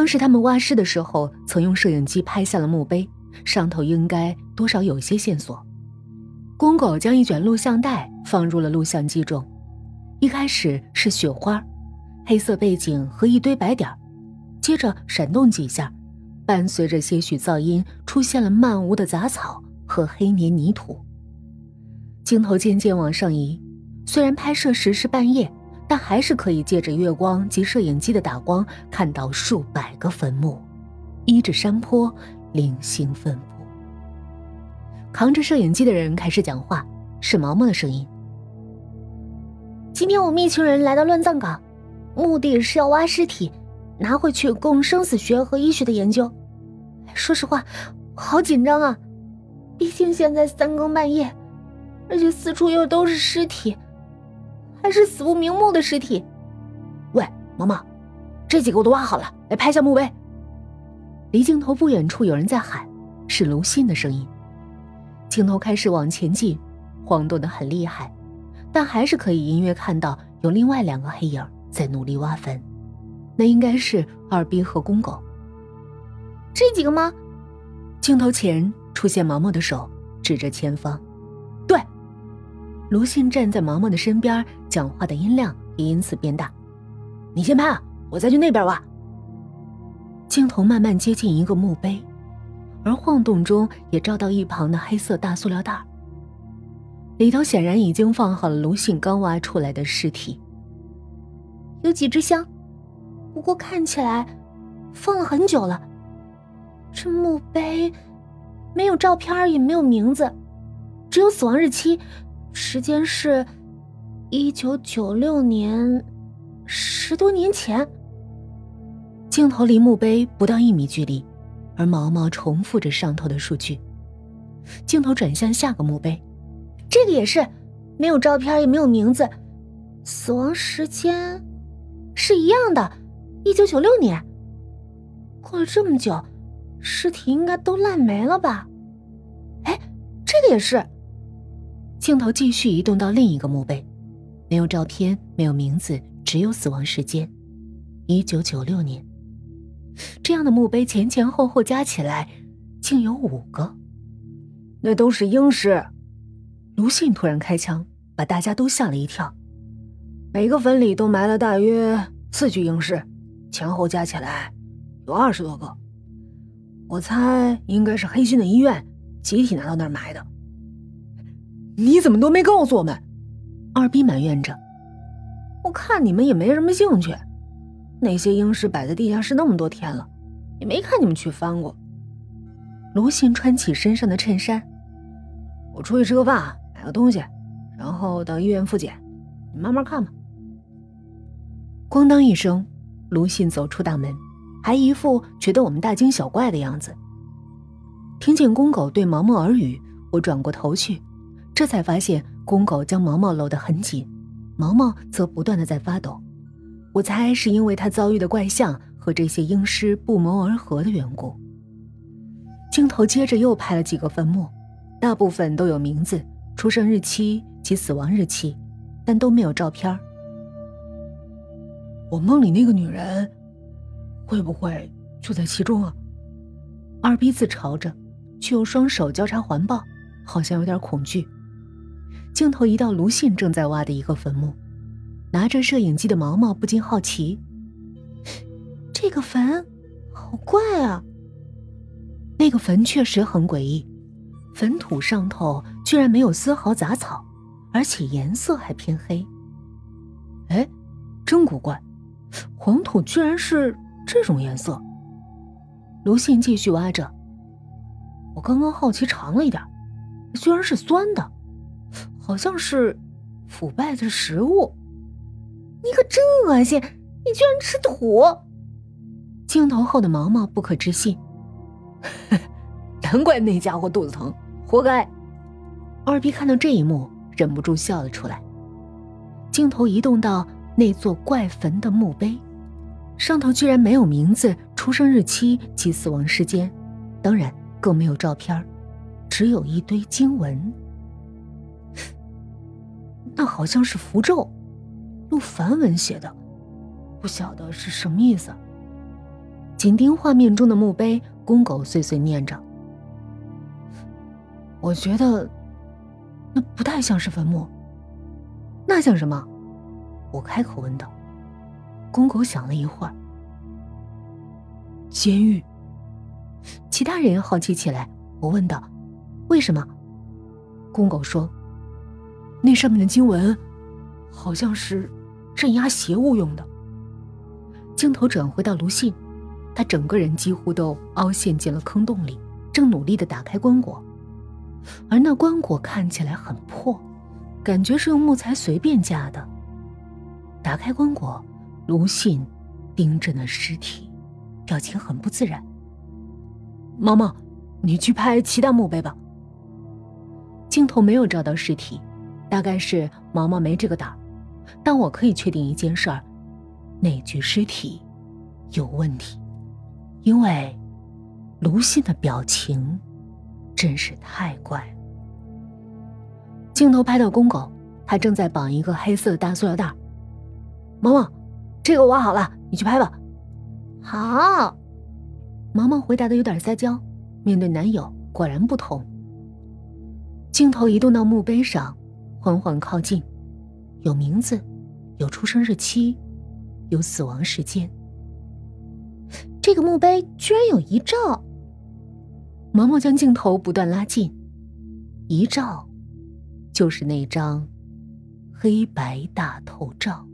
当时他们挖尸的时候，曾用摄影机拍下了墓碑，上头应该多少有些线索。公狗将一卷录像带放入了录像机中，一开始是雪花，黑色背景和一堆白点接着闪动几下，伴随着些许噪音，出现了漫无的杂草和黑黏泥土。镜头渐渐往上移，虽然拍摄时是半夜。但还是可以借着月光及摄影机的打光，看到数百个坟墓，依着山坡零星分布。扛着摄影机的人开始讲话，是毛毛的声音。今天我们一群人来到乱葬岗，目的是要挖尸体，拿回去供生死学和医学的研究。说实话，好紧张啊！毕竟现在三更半夜，而且四处又都是尸体。还是死不瞑目的尸体。喂，毛毛，这几个我都挖好了，来拍下墓碑。离镜头不远处有人在喊，是卢信的声音。镜头开始往前进，晃动的很厉害，但还是可以隐约看到有另外两个黑影在努力挖坟。那应该是二逼和公狗。这几个吗？镜头前出现毛毛的手，指着前方。卢信站在毛毛的身边，讲话的音量也因此变大。你先拍，我再去那边挖。镜头慢慢接近一个墓碑，而晃动中也照到一旁的黑色大塑料袋，里头显然已经放好了卢信刚挖出来的尸体。有几支香，不过看起来放了很久了。这墓碑没有照片，也没有名字，只有死亡日期。时间是，一九九六年，十多年前。镜头离墓碑不到一米距离，而毛毛重复着上头的数据。镜头转向下个墓碑，这个也是，没有照片也没有名字，死亡时间是一样的，一九九六年。过了这么久，尸体应该都烂没了吧？哎，这个也是。镜头继续移动到另一个墓碑，没有照片，没有名字，只有死亡时间，一九九六年。这样的墓碑前前后后加起来，竟有五个。那都是英尸。卢信突然开枪，把大家都吓了一跳。每个坟里都埋了大约四具英尸，前后加起来有二十多个。我猜应该是黑心的医院集体拿到那儿埋的。你怎么都没告诉我们？二逼埋怨着。我看你们也没什么兴趣。那些英尸摆在地下室那么多天了，也没看你们去翻过。卢信穿起身上的衬衫，我出去吃个饭，买个东西，然后到医院复检。你慢慢看吧。咣当一声，卢信走出大门，还一副觉得我们大惊小怪的样子。听见公狗对毛毛耳语，我转过头去。这才发现，公狗将毛毛搂得很紧，毛毛则不断的在发抖。我猜是因为他遭遇的怪象和这些婴尸不谋而合的缘故。镜头接着又拍了几个坟墓，大部分都有名字、出生日期及死亡日期，但都没有照片。我梦里那个女人，会不会就在其中啊？二逼自嘲着，却用双手交叉环抱，好像有点恐惧。镜头移到卢信正在挖的一个坟墓，拿着摄影机的毛毛不禁好奇：“这个坟好怪啊！”那个坟确实很诡异，坟土上头居然没有丝毫杂草，而且颜色还偏黑。哎，真古怪，黄土居然是这种颜色。卢信继续挖着，我刚刚好奇尝了一点，居然是酸的。好像是腐败的食物，你可真恶心！你居然吃土！镜头后的毛毛不可置信，难怪那家伙肚子疼，活该！二逼看到这一幕，忍不住笑了出来。镜头移动到那座怪坟的墓碑，上头居然没有名字、出生日期及死亡时间，当然更没有照片，只有一堆经文。那好像是符咒，用梵文写的，不晓得是什么意思。紧盯画面中的墓碑，公狗碎碎念着：“我觉得那不太像是坟墓，那像什么？”我开口问道。公狗想了一会儿：“监狱。”其他人好奇起来。我问道：“为什么？”公狗说：“那上面的经文，好像是镇压邪物用的。”镜头转回到卢信，他整个人几乎都凹陷进了坑洞里，正努力的打开棺椁，而那棺椁看起来很破，感觉是用木材随便架的。打开棺椁，卢信盯着那尸体，表情很不自然。毛毛，你去拍其他墓碑吧。镜头没有照到尸体，大概是毛毛没这个胆儿，但我可以确定一件事儿。那具尸体有问题，因为卢信的表情真是太怪了。镜头拍到公狗，他正在绑一个黑色的大塑料袋。毛毛，这个我好了，你去拍吧。好，毛毛回答的有点撒娇。面对男友，果然不同。镜头移动到墓碑上，缓缓靠近，有名字，有出生日期。有死亡时间。这个墓碑居然有遗照。毛毛将镜头不断拉近，遗照，就是那张黑白大头照。